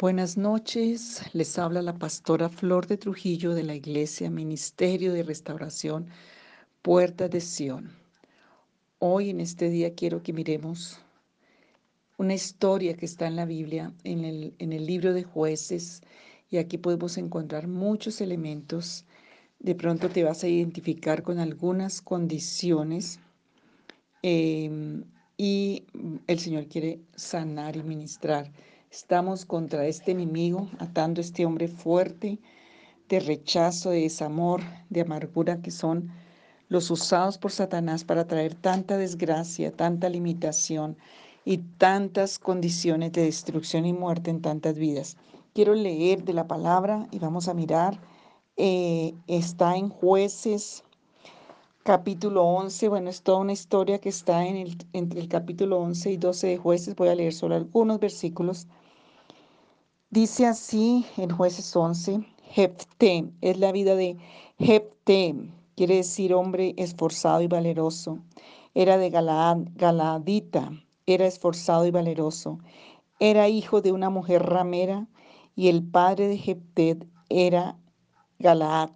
Buenas noches, les habla la pastora Flor de Trujillo de la Iglesia Ministerio de Restauración Puerta de Sión. Hoy en este día quiero que miremos una historia que está en la Biblia, en el, en el libro de jueces, y aquí podemos encontrar muchos elementos. De pronto te vas a identificar con algunas condiciones em, y el Señor quiere sanar y ministrar. Estamos contra este enemigo, atando a este hombre fuerte de rechazo, de desamor, de amargura que son los usados por Satanás para traer tanta desgracia, tanta limitación y tantas condiciones de destrucción y muerte en tantas vidas. Quiero leer de la palabra y vamos a mirar. Eh, está en jueces capítulo 11. Bueno, es toda una historia que está en el, entre el capítulo 11 y 12 de jueces. Voy a leer solo algunos versículos. Dice así en jueces 11, Jefté, es la vida de Jefté, quiere decir hombre esforzado y valeroso. Era de Galaad, Galaadita, era esforzado y valeroso. Era hijo de una mujer ramera y el padre de Jefté era Galaad.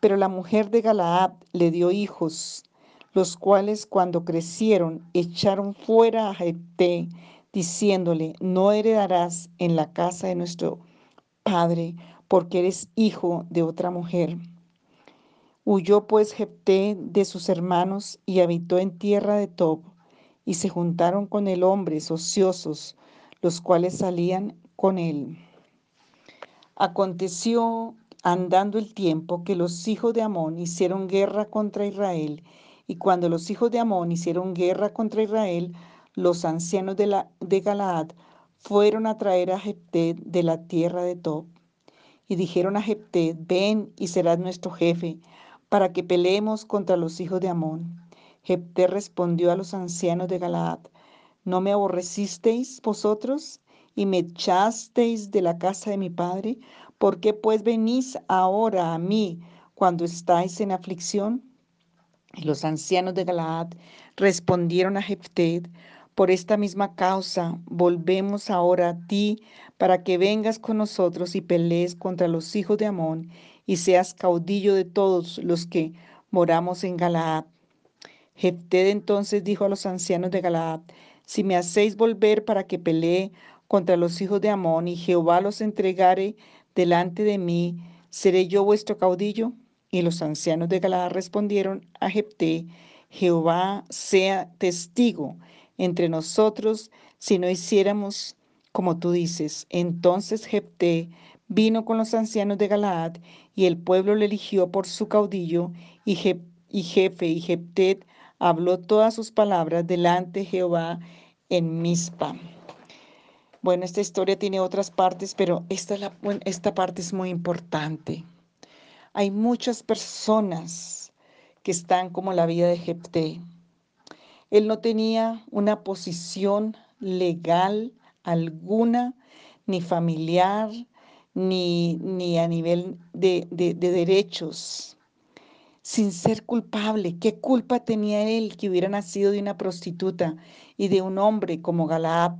Pero la mujer de Galaad le dio hijos, los cuales cuando crecieron echaron fuera a Jefté diciéndole, no heredarás en la casa de nuestro padre, porque eres hijo de otra mujer. Huyó pues Jepté de sus hermanos y habitó en tierra de Tob, y se juntaron con el hombres ociosos, los cuales salían con él. Aconteció andando el tiempo que los hijos de Amón hicieron guerra contra Israel, y cuando los hijos de Amón hicieron guerra contra Israel, los ancianos de, la, de Galaad fueron a traer a Jepté de la tierra de Tob. Y dijeron a Jepté, ven y serás nuestro jefe, para que peleemos contra los hijos de Amón. Jepté respondió a los ancianos de Galaad, ¿no me aborrecisteis vosotros y me echasteis de la casa de mi padre? ¿Por qué pues venís ahora a mí cuando estáis en aflicción? Y los ancianos de Galaad respondieron a Jepté, por esta misma causa, volvemos ahora a ti para que vengas con nosotros y pelees contra los hijos de Amón y seas caudillo de todos los que moramos en Galaad. Jefté entonces dijo a los ancianos de Galaad, si me hacéis volver para que pelee contra los hijos de Amón y Jehová los entregare delante de mí, ¿seré yo vuestro caudillo? Y los ancianos de Galaad respondieron a Jefté, Jehová sea testigo entre nosotros si no hiciéramos como tú dices. Entonces Jepté vino con los ancianos de Galaad y el pueblo le eligió por su caudillo y, y jefe y Jepté habló todas sus palabras delante de Jehová en Mizpa. Bueno, esta historia tiene otras partes, pero esta, la, esta parte es muy importante. Hay muchas personas que están como la vida de Jepté él no tenía una posición legal alguna, ni familiar, ni, ni a nivel de, de, derechos, sin ser culpable. ¿Qué culpa tenía él que hubiera nacido de una prostituta y de un hombre como Galaad,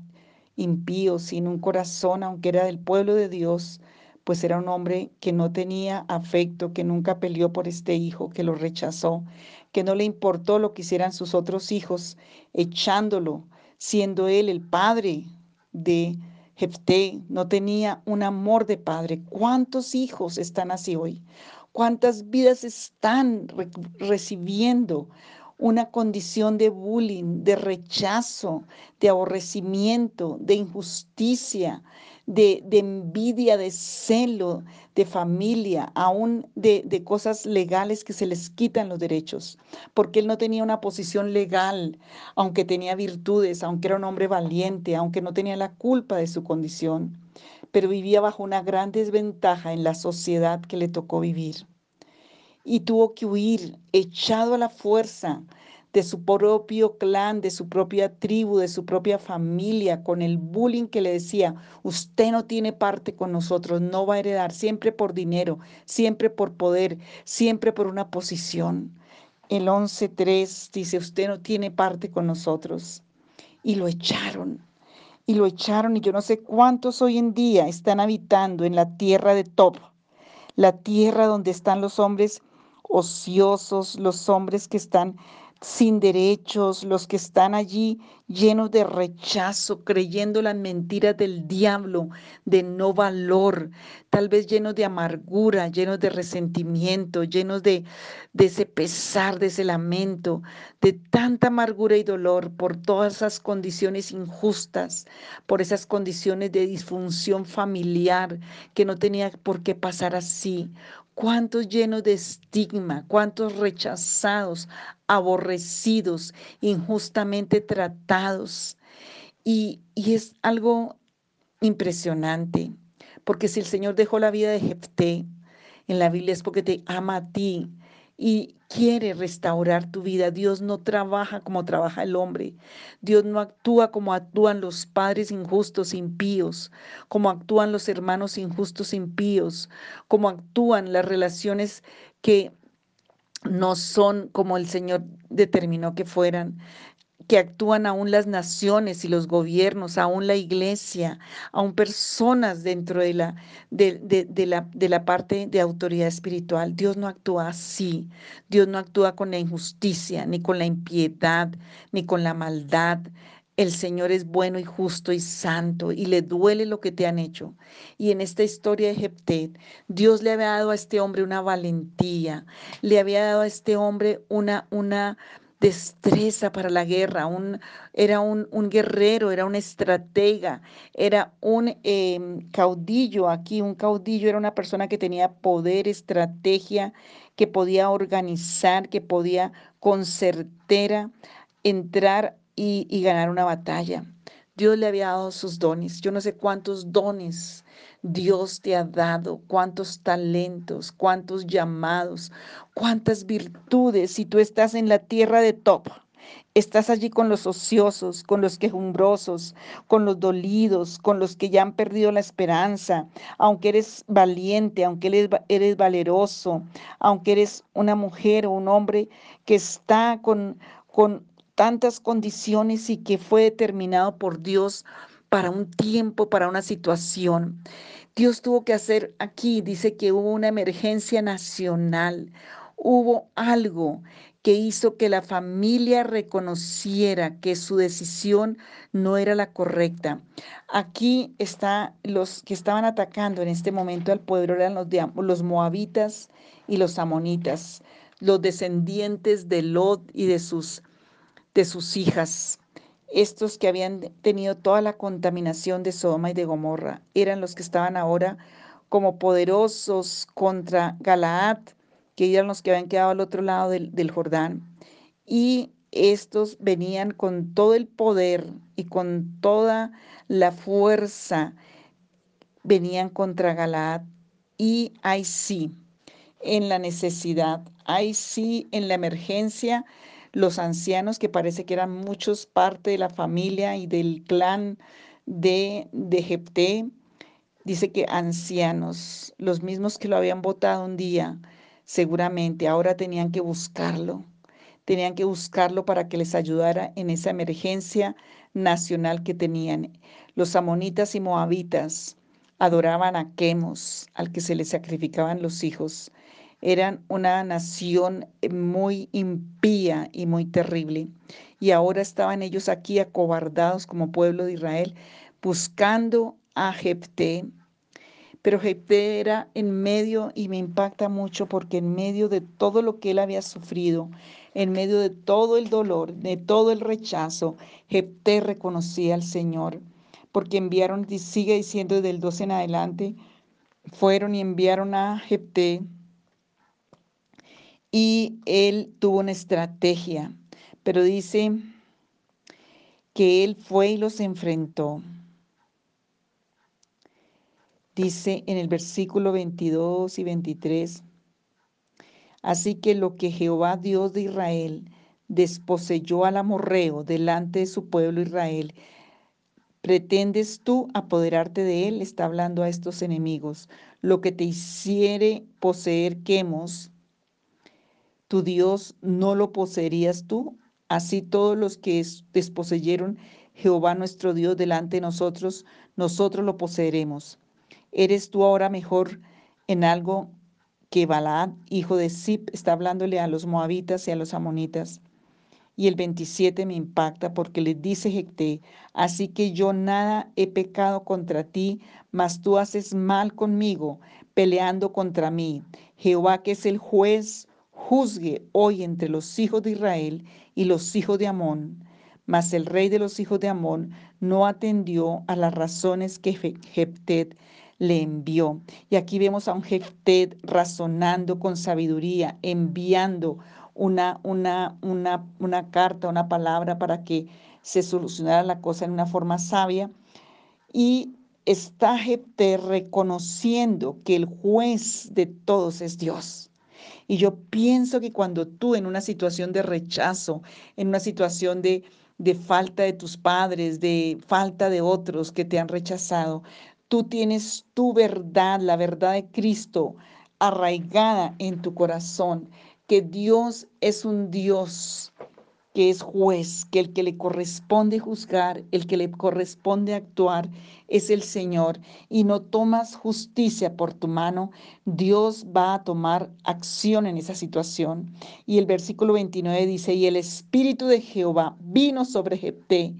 impío, sin un corazón, aunque era del pueblo de Dios? Pues era un hombre que no tenía afecto, que nunca peleó por este hijo, que lo rechazó, que no le importó lo que hicieran sus otros hijos, echándolo, siendo él el padre de Jefté, no tenía un amor de padre. ¿Cuántos hijos están así hoy? ¿Cuántas vidas están recibiendo una condición de bullying, de rechazo, de aborrecimiento, de injusticia, de, envidia, de celo, de familia, aún de, de cosas legales que se les quitan los derechos, porque él no tenía una posición legal, aunque tenía virtudes, aunque era un hombre valiente, aunque no tenía la culpa de su condición, pero vivía bajo una gran desventaja en la sociedad que le tocó vivir. Y tuvo que huir, echado a la fuerza de su propio clan, de su propia tribu, de su propia familia, con el bullying que le decía, usted no tiene parte con nosotros, no va a heredar, siempre por dinero, siempre por poder, siempre por una posición. El 11.3 dice, usted no tiene parte con nosotros. Y lo echaron. y lo echaron y yo no sé cuántos hoy en día están habitando en la tierra de Top, la tierra donde están los hombres ociosos, los hombres que están sin derechos, los que están allí llenos de rechazo, creyendo las mentiras del diablo, de no valor, tal vez llenos de amargura, llenos de resentimiento, llenos de, de ese pesar, de ese lamento, de tanta amargura y dolor por todas esas condiciones injustas, por esas condiciones de disfunción familiar que no tenía por qué pasar así cuántos llenos de estigma, cuántos rechazados, aborrecidos, injustamente tratados. Y, es algo impresionante, porque si el Señor dejó la vida de Jefté en la Biblia es porque te ama a ti, y quiere restaurar tu vida. Dios no trabaja como trabaja el hombre. Dios no actúa como actúan los padres injustos, impíos, como actúan los hermanos injustos, impíos, como actúan las relaciones que no son como el Señor determinó que fueran que actúan aún las naciones y los gobiernos, aún la iglesia, aún personas dentro de la, de, la, de la parte de autoridad espiritual. Dios no actúa así. Dios no actúa con la injusticia, ni con la impiedad, ni con la maldad. El Señor es bueno y justo y santo y le duele lo que te han hecho. Y en esta historia de Jeptet, Dios le había dado a este hombre una valentía, le había dado a este hombre una, una, destreza para la guerra, un, era un, guerrero, era un estratega, era un em, caudillo aquí, un caudillo era una persona que tenía poder, estrategia, que podía organizar, que podía con certera entrar y, y ganar una batalla. Dios le había dado sus dones. Yo no sé cuántos dones Dios te ha dado, cuántos talentos, cuántos llamados, cuántas virtudes. Si tú estás en la tierra de top, estás allí con los ociosos, con los quejumbrosos, con los dolidos, con los que ya han perdido la esperanza, aunque eres valiente, aunque eres, eres valeroso, aunque eres una mujer o un hombre que está con, con tantas condiciones y que fue determinado por Dios para un tiempo, para una situación. Dios tuvo que hacer aquí, dice que hubo una emergencia nacional, hubo algo que hizo que la familia reconociera que su decisión no era la correcta. Aquí está los que estaban atacando en este momento al pueblo eran los, los moabitas y los amonitas, los descendientes de Lot y de sus de sus hijas. Estos que habían tenido toda la contaminación de Sodoma y de Gomorra eran los que estaban ahora como poderosos contra Galaad, que eran los que habían quedado al otro lado del, del Jordán. Y estos venían con todo el poder y con toda la fuerza, venían contra Galaad. Y ahí sí, en la necesidad, ahí sí, en la emergencia, los ancianos, que parece que eran muchos parte de la familia y del clan de, de Jepté, dice que ancianos, los mismos que lo habían votado un día, seguramente ahora tenían que buscarlo, tenían que buscarlo para que les ayudara en esa emergencia nacional que tenían. Los amonitas y moabitas adoraban a Quemos, al que se les sacrificaban los hijos eran una nación eh, muy impía y muy terrible. Y ahora estaban ellos aquí acobardados como pueblo de Israel, buscando a Jepté. Pero Jepté era en medio, y me impacta mucho porque en medio de todo lo que él había sufrido, en medio de todo el dolor, de todo el rechazo, Jepté reconocía al Señor. Porque enviaron, sigue diciendo desde el 12 en adelante, fueron y enviaron a Jepté y él tuvo una estrategia, pero dice que él fue y los enfrentó. Dice en el versículo 22 y 23, así que lo que Jehová Dios de Israel desposeyó al amorreo delante de su pueblo Israel, ¿pretendes tú apoderarte de él? Está hablando a estos enemigos. Lo que te hiciere poseer Quemos, tu Dios no lo poseerías tú. Así todos los que desposeyeron Jehová nuestro Dios delante de nosotros, nosotros lo poseeremos. ¿Eres tú ahora mejor en algo que Balaad, hijo de Zip, está hablándole a los moabitas y a los amonitas? Y el 27 me impacta porque le dice Jecté, así que yo nada he pecado contra ti, mas tú haces mal conmigo, peleando contra mí. Jehová que es el juez, juzgue hoy entre los hijos de Israel y los hijos de Amón. Mas el rey de los hijos de Amón no atendió a las razones que Jeptet le envió. Y aquí vemos a un Jeptet razonando con sabiduría, enviando una, una, una, una carta, una palabra para que se solucionara la cosa en una forma sabia. Y está Jepté reconociendo que el juez de todos es Dios. Y yo pienso que cuando tú en una situación de rechazo, en una situación de, de falta de tus padres, de falta de otros que te han rechazado, tú tienes tu verdad, la verdad de Cristo arraigada en tu corazón que Dios es un Dios que es juez, que el que le corresponde juzgar, el que le corresponde actuar es el Señor, y no tomas justicia por tu mano, Dios va a tomar acción en esa situación. Y el versículo 29 dice, y el Espíritu de Jehová vino sobre Jepté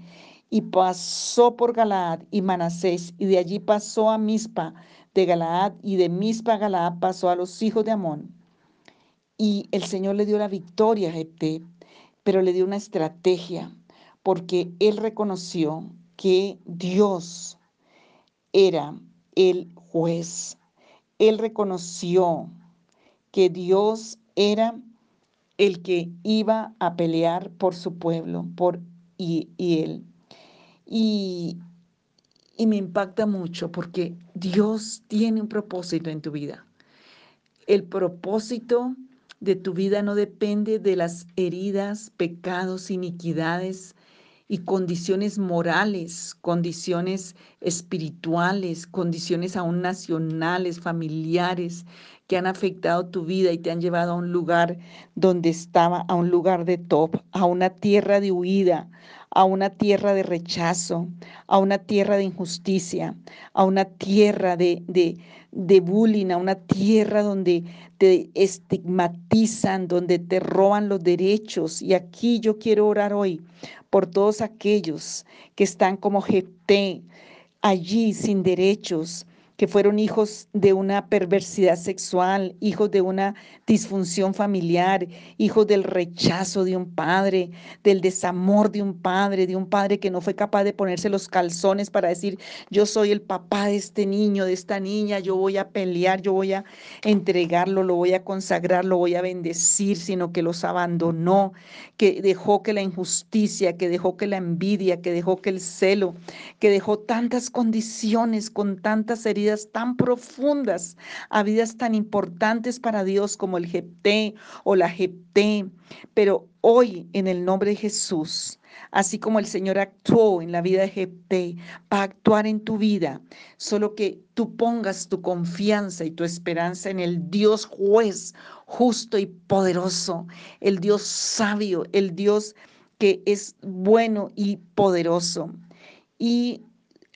y pasó por Galaad y Manasés, y de allí pasó a Mispa de Galaad, y de Mispa a Galaad pasó a los hijos de Amón. Y el Señor le dio la victoria a Jepté, pero le dio una estrategia, porque él reconoció que Dios era el juez. Él reconoció que Dios era el que iba a pelear por su pueblo, por y, él. Y, y me impacta mucho porque Dios tiene un propósito en tu vida. El propósito de tu vida no depende de las heridas, pecados, iniquidades y condiciones morales, condiciones espirituales, condiciones aún nacionales, familiares, que han afectado tu vida y te han llevado a un lugar donde estaba, a un lugar de top, a una tierra de huida, a una tierra de rechazo, a una tierra de injusticia, a una tierra de, de, de bullying, a una tierra donde te estigmatizan, donde te roban los derechos. Y aquí yo quiero orar hoy por todos aquellos que están como GT, allí sin derechos, que fueron hijos de una perversidad sexual, hijos de una disfunción familiar, hijos del rechazo de un padre, del desamor de un padre, de un padre que no fue capaz de ponerse los calzones para decir, yo soy el papá de este niño, de esta niña, yo voy a pelear, yo voy a entregarlo, lo voy a consagrar, lo voy a bendecir, sino que los abandonó, que dejó que la injusticia, que dejó que la envidia, que dejó que el celo, que dejó tantas condiciones con tantas heridas tan profundas, a vidas tan importantes para Dios como el Jepté o la Jepté. Pero hoy, en el nombre de Jesús, así como el Señor actuó en la vida de Jepté, va a actuar en tu vida. Solo que tú pongas tu confianza y tu esperanza en el Dios juez, justo y poderoso, el Dios sabio, el Dios que es bueno y poderoso. Y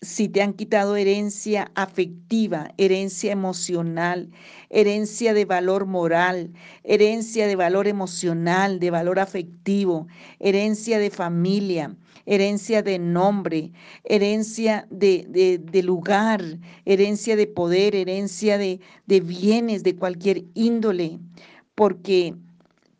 si te han quitado herencia afectiva, herencia emocional, herencia de valor moral, herencia de valor emocional, de valor afectivo, herencia de familia, herencia de nombre, herencia de, lugar, herencia de poder, herencia de, de bienes de cualquier índole, porque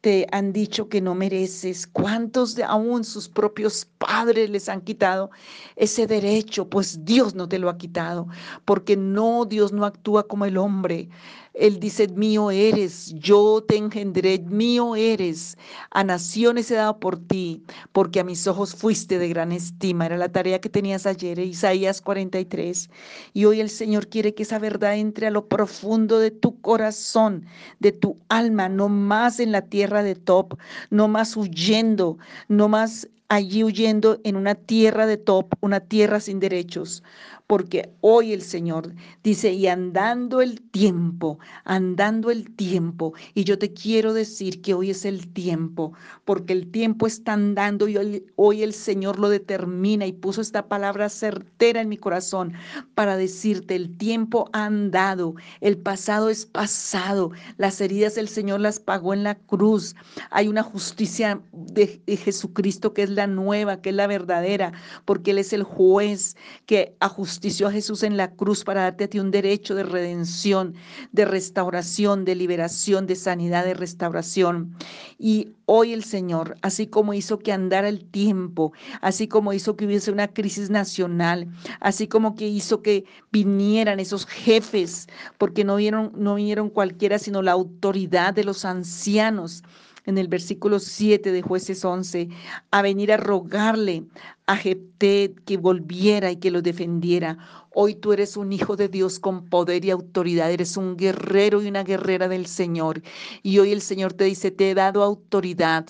te han dicho que no mereces, cuántos de aún sus propios padres les han quitado ese derecho, pues Dios no te lo ha quitado, porque no, Dios no actúa como el hombre. Él dice, mío eres, yo te engendré, mío eres. A naciones he dado por ti, porque a mis ojos fuiste de gran estima. Era la tarea que tenías ayer, Isaías 43. Y hoy el Señor quiere que esa verdad entre a lo profundo de tu corazón, de tu alma, no más en la tierra de top, no más huyendo, no más allí huyendo en una tierra de top, una tierra sin derechos, porque hoy el Señor dice, y andando el tiempo, andando el tiempo, y yo te quiero decir que hoy es el tiempo, porque el tiempo está andando y hoy, el Señor lo determina y puso esta palabra certera en mi corazón para decirte, el tiempo ha andado, el pasado es pasado, las heridas el Señor las pagó en la cruz, hay una justicia de, de Jesucristo que es la nueva, que es la verdadera, porque Él es el juez que ajustó justició a Jesús en la cruz para darte a ti un derecho de redención, de restauración, de liberación, de sanidad, de restauración. Y hoy el Señor, así como hizo que andara el tiempo, así como hizo que hubiese una crisis nacional, así como que hizo que vinieran esos jefes, porque no vieron, no vinieron cualquiera, sino la autoridad de los ancianos en el versículo 7 de jueces 11, a venir a rogarle a Jepté que volviera y que lo defendiera. Hoy tú eres un hijo de Dios con poder y autoridad, eres un guerrero y una guerrera del Señor. Y hoy el Señor te dice, te he dado autoridad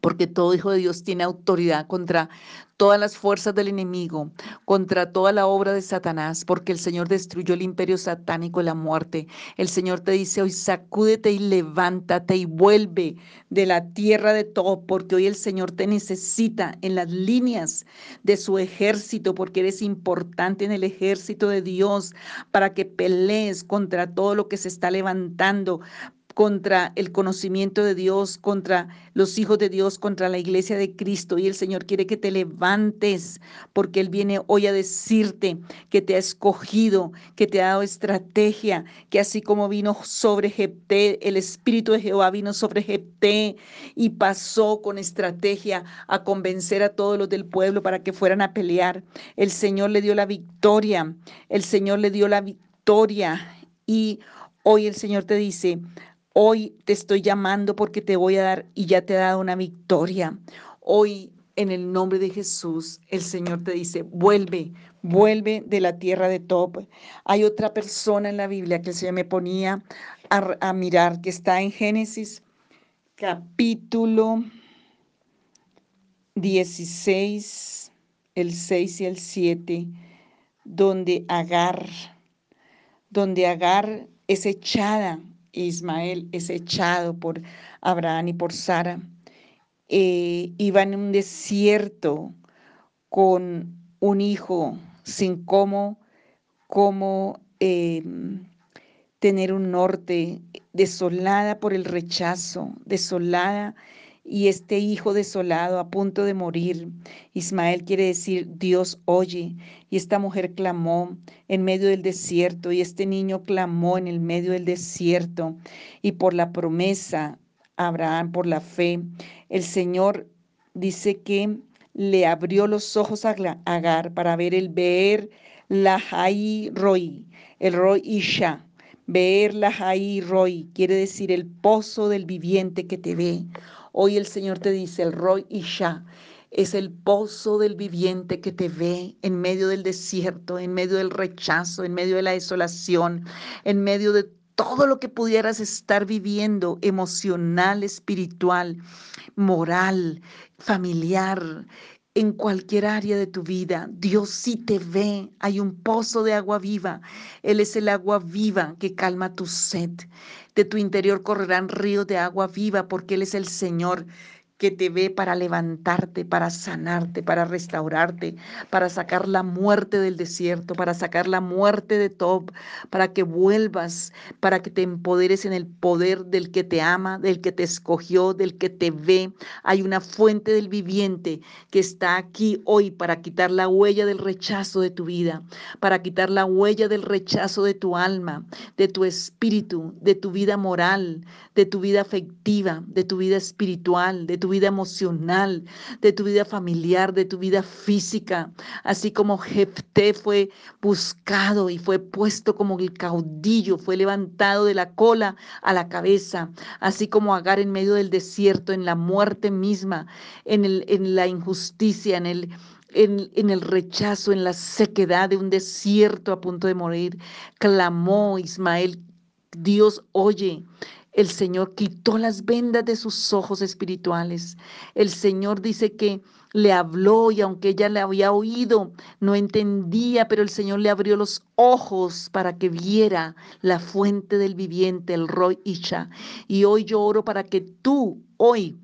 porque todo hijo de Dios tiene autoridad contra todas las fuerzas del enemigo, contra toda la obra de Satanás, porque el Señor destruyó el imperio satánico y la muerte. El Señor te dice hoy, sacúdete y levántate y vuelve de la tierra de todo, porque hoy el Señor te necesita en las líneas de su ejército, porque eres importante en el ejército de Dios, para que pelees contra todo lo que se está levantando, contra el conocimiento de Dios, contra los hijos de Dios, contra la iglesia de Cristo. Y el Señor quiere que te levantes, porque Él viene hoy a decirte que te ha escogido, que te ha dado estrategia, que así como vino sobre Jepté, el Espíritu de Jehová vino sobre Jepté y pasó con estrategia a convencer a todos los del pueblo para que fueran a pelear. El Señor le dio la victoria, el Señor le dio la victoria. Y hoy el Señor te dice, Hoy te estoy llamando porque te voy a dar y ya te he dado una victoria. Hoy en el nombre de Jesús, el Señor te dice, vuelve, vuelve de la tierra de Top. Hay otra persona en la Biblia que se me ponía a, a mirar, que está en Génesis capítulo 16, el 6 y el 7, donde Agar, donde Agar es echada Ismael es echado por Abraham y por Sara. Eh, iba en un desierto con un hijo sin cómo, cómo em, tener un norte, desolada por el rechazo, desolada y este hijo desolado a punto de morir. Ismael quiere decir Dios oye. Y esta mujer clamó en medio del desierto y este niño clamó en el medio del desierto. Y por la promesa, Abraham, por la fe, el Señor dice que le abrió los ojos a Agar para ver el ver la Jai Roy, el Roy Isha. Ver la Jai Roy quiere decir el pozo del viviente que te ve. Hoy el Señor te dice, el Roy Isha es el pozo del viviente que te ve en medio del desierto, en medio del rechazo, en medio de la desolación, en medio de todo lo que pudieras estar viviendo, emocional, espiritual, moral, familiar, en cualquier área de tu vida. Dios sí te ve. Hay un pozo de agua viva. Él es el agua viva que calma tu sed. De tu interior correrán ríos de agua viva porque Él es el Señor que te ve para levantarte, para sanarte, para restaurarte, para sacar la muerte del desierto, para sacar la muerte de Top, para que vuelvas, para que te empoderes en el poder del que te ama, del que te escogió, del que te ve. Hay una fuente del viviente que está aquí hoy para quitar la huella del rechazo de tu vida, para quitar la huella del rechazo de tu alma, de tu espíritu, de tu vida moral, de tu vida afectiva, de tu vida espiritual, de tu vida emocional, de tu vida familiar, de tu vida física, así como Jepté fue buscado y fue puesto como el caudillo, fue levantado de la cola a la cabeza, así como Agar en medio del desierto, en la muerte misma, en, el, en la injusticia, en el en, el rechazo, en la sequedad de un desierto a punto de morir, clamó Ismael, Dios oye, el Señor quitó las vendas de sus ojos espirituales. El Señor dice que le habló y aunque ella le había oído, no entendía, pero el Señor le abrió los ojos para que viera la fuente del viviente, el Roy Isha. Y hoy yo oro para que tú hoy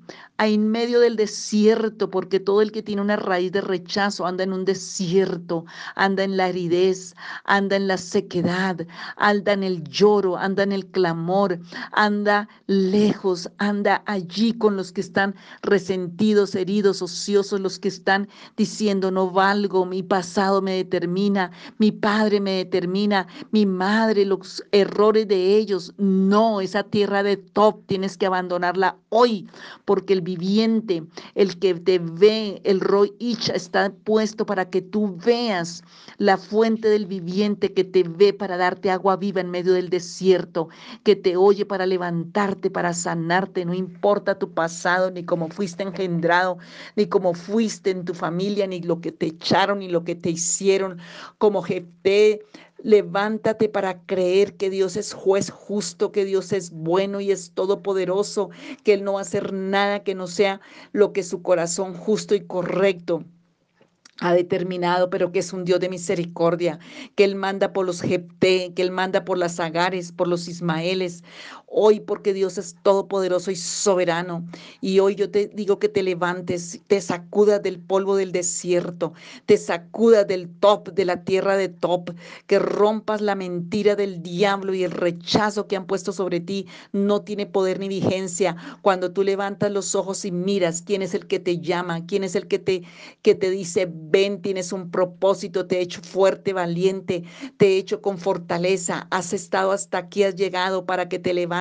en medio del desierto, porque todo el que tiene una raíz de rechazo anda en un desierto, anda en la aridez, anda en la sequedad, anda en el lloro, anda en el clamor, anda lejos, anda allí con los que están resentidos, heridos, ociosos, los que están diciendo no valgo, mi pasado me determina, mi padre me determina, mi madre, los errores de ellos. No, esa tierra de top tienes que abandonarla hoy, porque el viviente, el que te ve, el Roy Isha está puesto para que tú veas la fuente del viviente que te ve para darte agua viva en medio del desierto, que te oye para levantarte, para sanarte, no importa tu pasado, ni cómo fuiste engendrado, ni cómo fuiste en tu familia, ni lo que te echaron, ni lo que te hicieron, como jefe Levántate para creer que Dios es juez justo, que Dios es bueno y es todopoderoso, que Él no va a hacer nada que no sea lo que su corazón justo y correcto ha determinado, pero que es un Dios de misericordia, que Él manda por los Jepté, que Él manda por las Agares, por los Ismaeles, hoy porque Dios es todopoderoso y soberano. Y hoy yo te digo que te levantes, te sacudas del polvo del desierto, te sacudas del top, de la tierra de top, que rompas la mentira del diablo y el rechazo que han puesto sobre ti no tiene poder ni vigencia. Cuando tú levantas los ojos y miras quién es el que te llama, quién es el que te, que te dice, ven, tienes un propósito, te he hecho fuerte, valiente, te he hecho con fortaleza, has estado hasta aquí, has llegado para que te levantes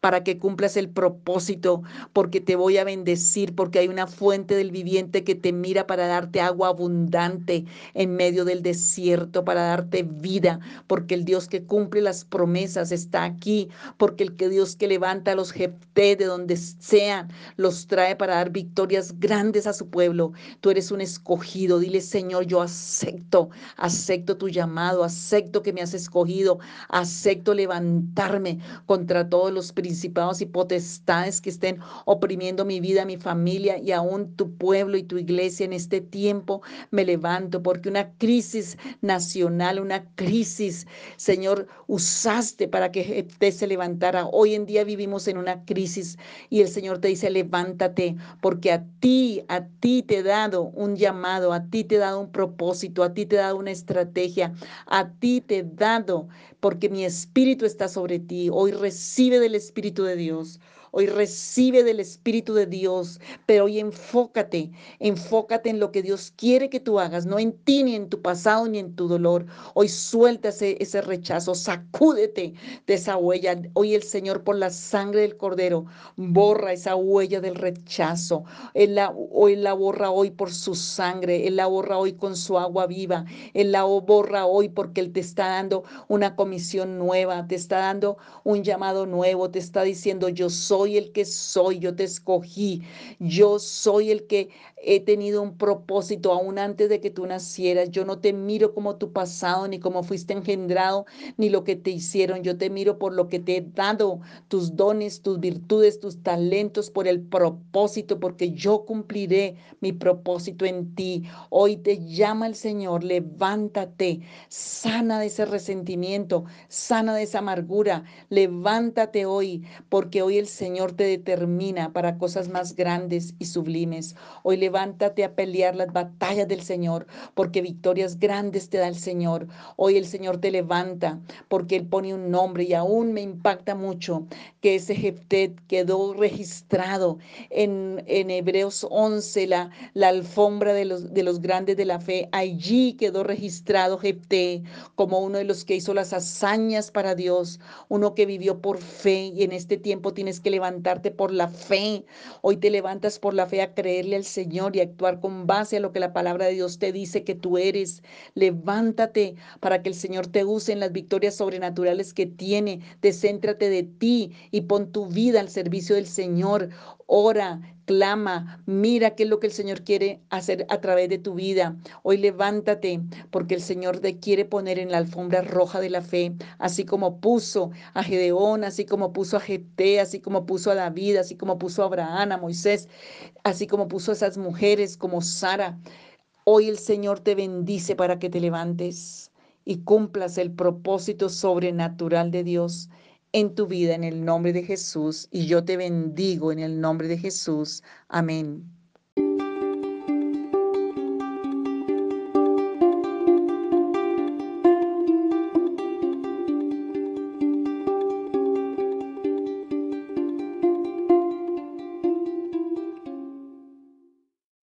para que cumplas el propósito, porque te voy a bendecir, porque hay una fuente del viviente que te mira para darte agua abundante en medio del desierto, para darte vida, porque el Dios que cumple las promesas está aquí, porque el que Dios que levanta a los jefté de donde sean, los trae para dar victorias grandes a su pueblo. Tú eres un escogido, dile Señor, yo acepto, acepto tu llamado, acepto que me has escogido, acepto levantarme contra todos los principados y potestades que estén oprimiendo mi vida, mi familia y aún tu pueblo y tu iglesia en este tiempo. Me levanto porque una crisis nacional, una crisis, Señor, usaste para que te se levantara. Hoy en día vivimos en una crisis y el Señor te dice, levántate porque a ti, a ti te he dado un llamado, a ti te he dado un propósito, a ti te he dado una estrategia, a ti te he dado porque mi espíritu está sobre ti. Hoy recibe del Espíritu de Dios. Hoy recibe del Espíritu de Dios, pero hoy enfócate, enfócate en lo que Dios quiere que tú hagas, no en ti, ni en tu pasado, ni en tu dolor. Hoy suelta ese, rechazo, sacúdete de esa huella. Hoy el Señor, por la sangre del Cordero, borra esa huella del rechazo. Él hoy la borra hoy por su sangre, Él la borra hoy con su agua viva, Él la borra hoy porque Él te está dando una comisión nueva, te está dando un llamado nuevo, te está diciendo yo soy soy el que soy, yo te escogí, yo soy el que he tenido un propósito aún antes de que tú nacieras. Yo no te miro como tu pasado, ni como fuiste engendrado, ni lo que te hicieron. Yo te miro por lo que te he dado, tus dones, tus virtudes, tus talentos, por el propósito, porque yo cumpliré mi propósito en ti. Hoy te llama el Señor, levántate, sana de ese resentimiento, sana de esa amargura, levántate hoy, porque hoy el Señor te determina para cosas más grandes y sublimes. Hoy levántate a pelear las batallas del Señor, porque victorias grandes te da el Señor. Hoy el Señor te levanta, porque Él pone un nombre y aún me impacta mucho que ese Jeftet quedó registrado en, en Hebreos 11, la, la alfombra de los, de los grandes de la fe. Allí quedó registrado Jefté como uno de los que hizo las hazañas para Dios, uno que vivió por fe y en este tiempo tienes que levantarte por la fe. Hoy te levantas por la fe a creerle al Señor y actuar con base a lo que la palabra de Dios te dice que tú eres. Levántate para que el Señor te use en las victorias sobrenaturales que tiene. Descéntrate de ti y pon tu vida al servicio del Señor. Ora, clama, mira qué es lo que el Señor quiere hacer a través de tu vida. Hoy levántate porque el Señor te quiere poner en la alfombra roja de la fe, así como puso a Gedeón, así como puso a Gete, así como puso a David, así como puso a Abraham, a Moisés, así como puso a esas mujeres como Sara. Hoy el Señor te bendice para que te levantes y cumplas el propósito sobrenatural de Dios en tu vida en el nombre de Jesús y yo te bendigo en el nombre de Jesús. Amén.